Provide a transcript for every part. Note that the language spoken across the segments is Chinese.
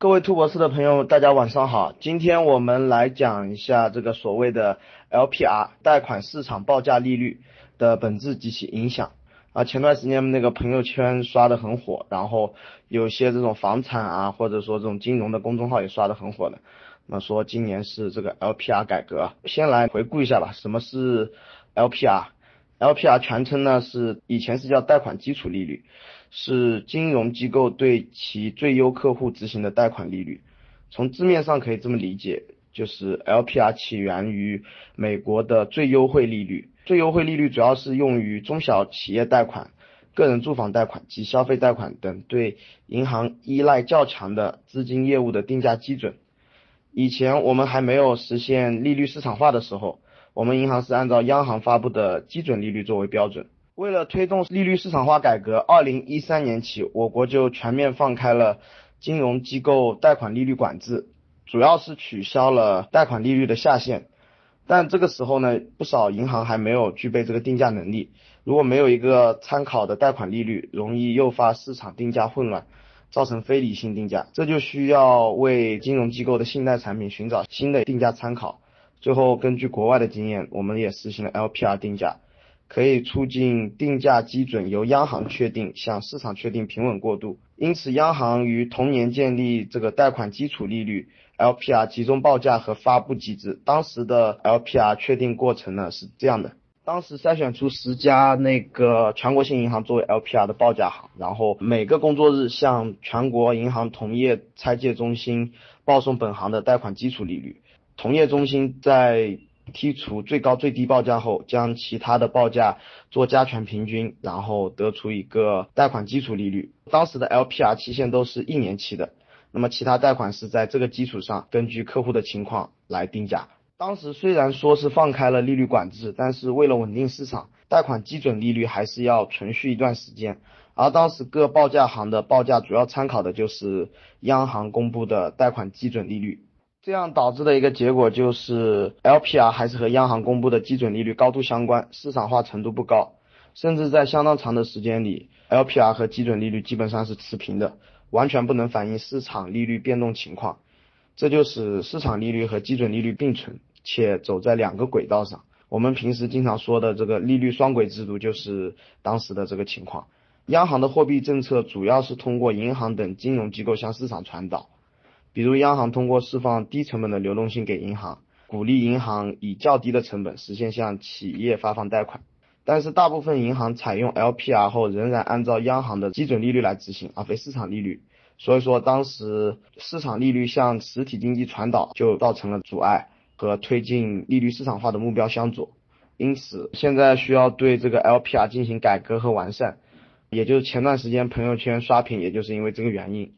各位兔博士的朋友，大家晚上好。今天我们来讲一下这个所谓的 LPR 贷款市场报价利率的本质及其影响啊。前段时间那个朋友圈刷的很火，然后有些这种房产啊，或者说这种金融的公众号也刷的很火的。那么说今年是这个 LPR 改革，先来回顾一下吧。什么是 LPR？LPR 全称呢是以前是叫贷款基础利率。是金融机构对其最优客户执行的贷款利率。从字面上可以这么理解，就是 LPR 起源于美国的最优惠利率。最优惠利率主要是用于中小企业贷款、个人住房贷款及消费贷款等对银行依赖较强的资金业务的定价基准。以前我们还没有实现利率市场化的时候，我们银行是按照央行发布的基准利率作为标准。为了推动利率市场化改革，二零一三年起，我国就全面放开了金融机构贷款利率管制，主要是取消了贷款利率的下限。但这个时候呢，不少银行还没有具备这个定价能力。如果没有一个参考的贷款利率，容易诱发市场定价混乱，造成非理性定价。这就需要为金融机构的信贷产品寻找新的定价参考。最后，根据国外的经验，我们也实行了 LPR 定价。可以促进定价基准由央行确定向市场确定平稳过渡，因此央行于同年建立这个贷款基础利率 LPR 集中报价和发布机制。当时的 LPR 确定过程呢是这样的：当时筛选出十家那个全国性银行作为 LPR 的报价行，然后每个工作日向全国银行同业拆借中心报送本行的贷款基础利率，同业中心在。剔除最高最低报价后，将其他的报价做加权平均，然后得出一个贷款基础利率。当时的 LPR 期限都是一年期的，那么其他贷款是在这个基础上根据客户的情况来定价。当时虽然说是放开了利率管制，但是为了稳定市场，贷款基准利率还是要存续一段时间。而当时各报价行的报价主要参考的就是央行公布的贷款基准利率。这样导致的一个结果就是，LPR 还是和央行公布的基准利率高度相关，市场化程度不高，甚至在相当长的时间里，LPR 和基准利率基本上是持平的，完全不能反映市场利率变动情况。这就使市场利率和基准利率并存，且走在两个轨道上。我们平时经常说的这个利率双轨制度就是当时的这个情况。央行的货币政策主要是通过银行等金融机构向市场传导。比如，央行通过释放低成本的流动性给银行，鼓励银行以较低的成本实现向企业发放贷款。但是，大部分银行采用 LPR 后，仍然按照央行的基准利率来执行，而非市场利率。所以说，当时市场利率向实体经济传导就造成了阻碍，和推进利率市场化的目标相左。因此，现在需要对这个 LPR 进行改革和完善。也就是前段时间朋友圈刷屏，也就是因为这个原因。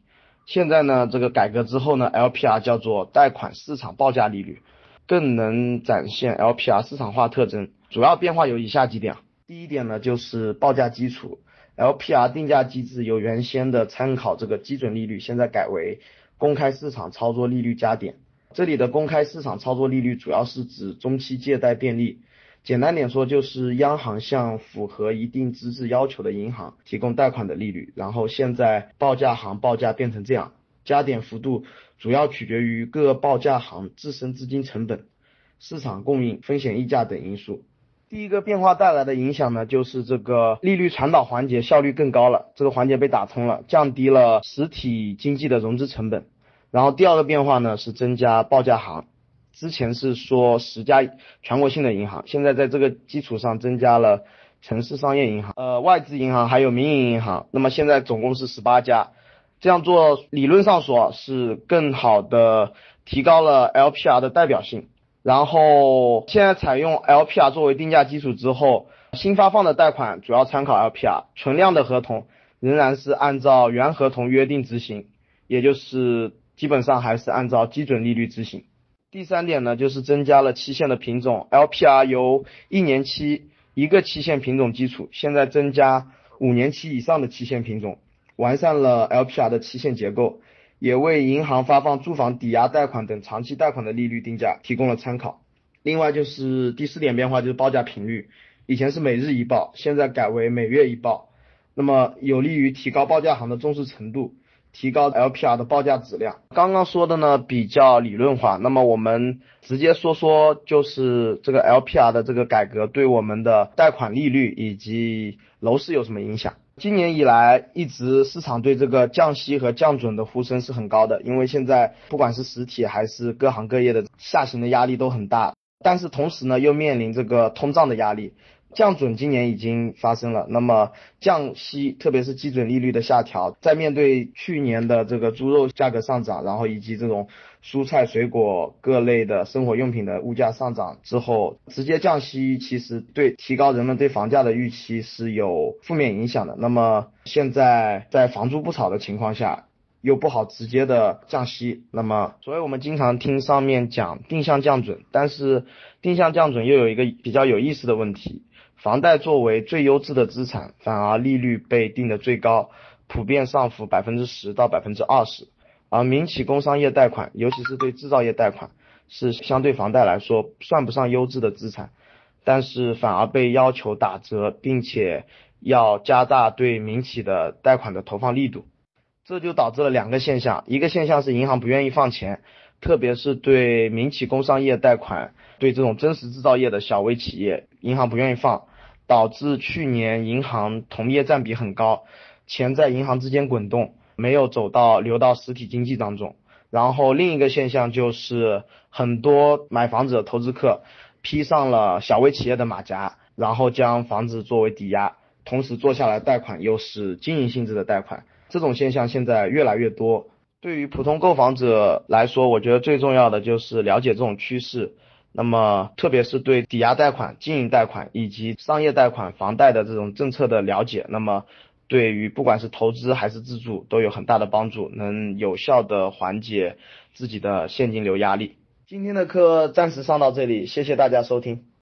现在呢，这个改革之后呢，LPR 叫做贷款市场报价利率，更能展现 LPR 市场化特征。主要变化有以下几点：第一点呢，就是报价基础，LPR 定价机制由原先的参考这个基准利率，现在改为公开市场操作利率加点。这里的公开市场操作利率主要是指中期借贷便利。简单点说，就是央行向符合一定资质要求的银行提供贷款的利率。然后现在报价行报价变成这样，加点幅度主要取决于各报价行自身资金成本、市场供应、风险溢价等因素。第一个变化带来的影响呢，就是这个利率传导环节效率更高了，这个环节被打通了，降低了实体经济的融资成本。然后第二个变化呢，是增加报价行。之前是说十家全国性的银行，现在在这个基础上增加了城市商业银行、呃外资银行还有民营银行，那么现在总共是十八家。这样做理论上说是更好的提高了 LPR 的代表性。然后现在采用 LPR 作为定价基础之后，新发放的贷款主要参考 LPR，存量的合同仍然是按照原合同约定执行，也就是基本上还是按照基准利率执行。第三点呢，就是增加了期限的品种，LPR 由一年期一个期限品种基础，现在增加五年期以上的期限品种，完善了 LPR 的期限结构，也为银行发放住房抵押贷款等长期贷款的利率定价提供了参考。另外就是第四点变化，就是报价频率，以前是每日一报，现在改为每月一报，那么有利于提高报价行的重视程度，提高 LPR 的报价质量。刚刚说的呢比较理论化，那么我们直接说说，就是这个 LPR 的这个改革对我们的贷款利率以及楼市有什么影响？今年以来，一直市场对这个降息和降准的呼声是很高的，因为现在不管是实体还是各行各业的下行的压力都很大，但是同时呢又面临这个通胀的压力。降准今年已经发生了，那么降息，特别是基准利率的下调，在面对去年的这个猪肉价格上涨，然后以及这种蔬菜水果各类的生活用品的物价上涨之后，直接降息其实对提高人们对房价的预期是有负面影响的。那么现在在房租不炒的情况下，又不好直接的降息，那么所以我们经常听上面讲定向降准，但是定向降准又有一个比较有意思的问题。房贷作为最优质的资产，反而利率被定的最高，普遍上浮百分之十到百分之二十。而民企工商业贷款，尤其是对制造业贷款，是相对房贷来说算不上优质的资产，但是反而被要求打折，并且要加大对民企的贷款的投放力度。这就导致了两个现象，一个现象是银行不愿意放钱，特别是对民企工商业贷款，对这种真实制造业的小微企业，银行不愿意放。导致去年银行同业占比很高，钱在银行之间滚动，没有走到流到实体经济当中。然后另一个现象就是很多买房子的投资客披上了小微企业的马甲，然后将房子作为抵押，同时做下来贷款又是经营性质的贷款。这种现象现在越来越多。对于普通购房者来说，我觉得最重要的就是了解这种趋势。那么，特别是对抵押贷款、经营贷款以及商业贷款、房贷的这种政策的了解，那么对于不管是投资还是自住都有很大的帮助，能有效的缓解自己的现金流压力。今天的课暂时上到这里，谢谢大家收听。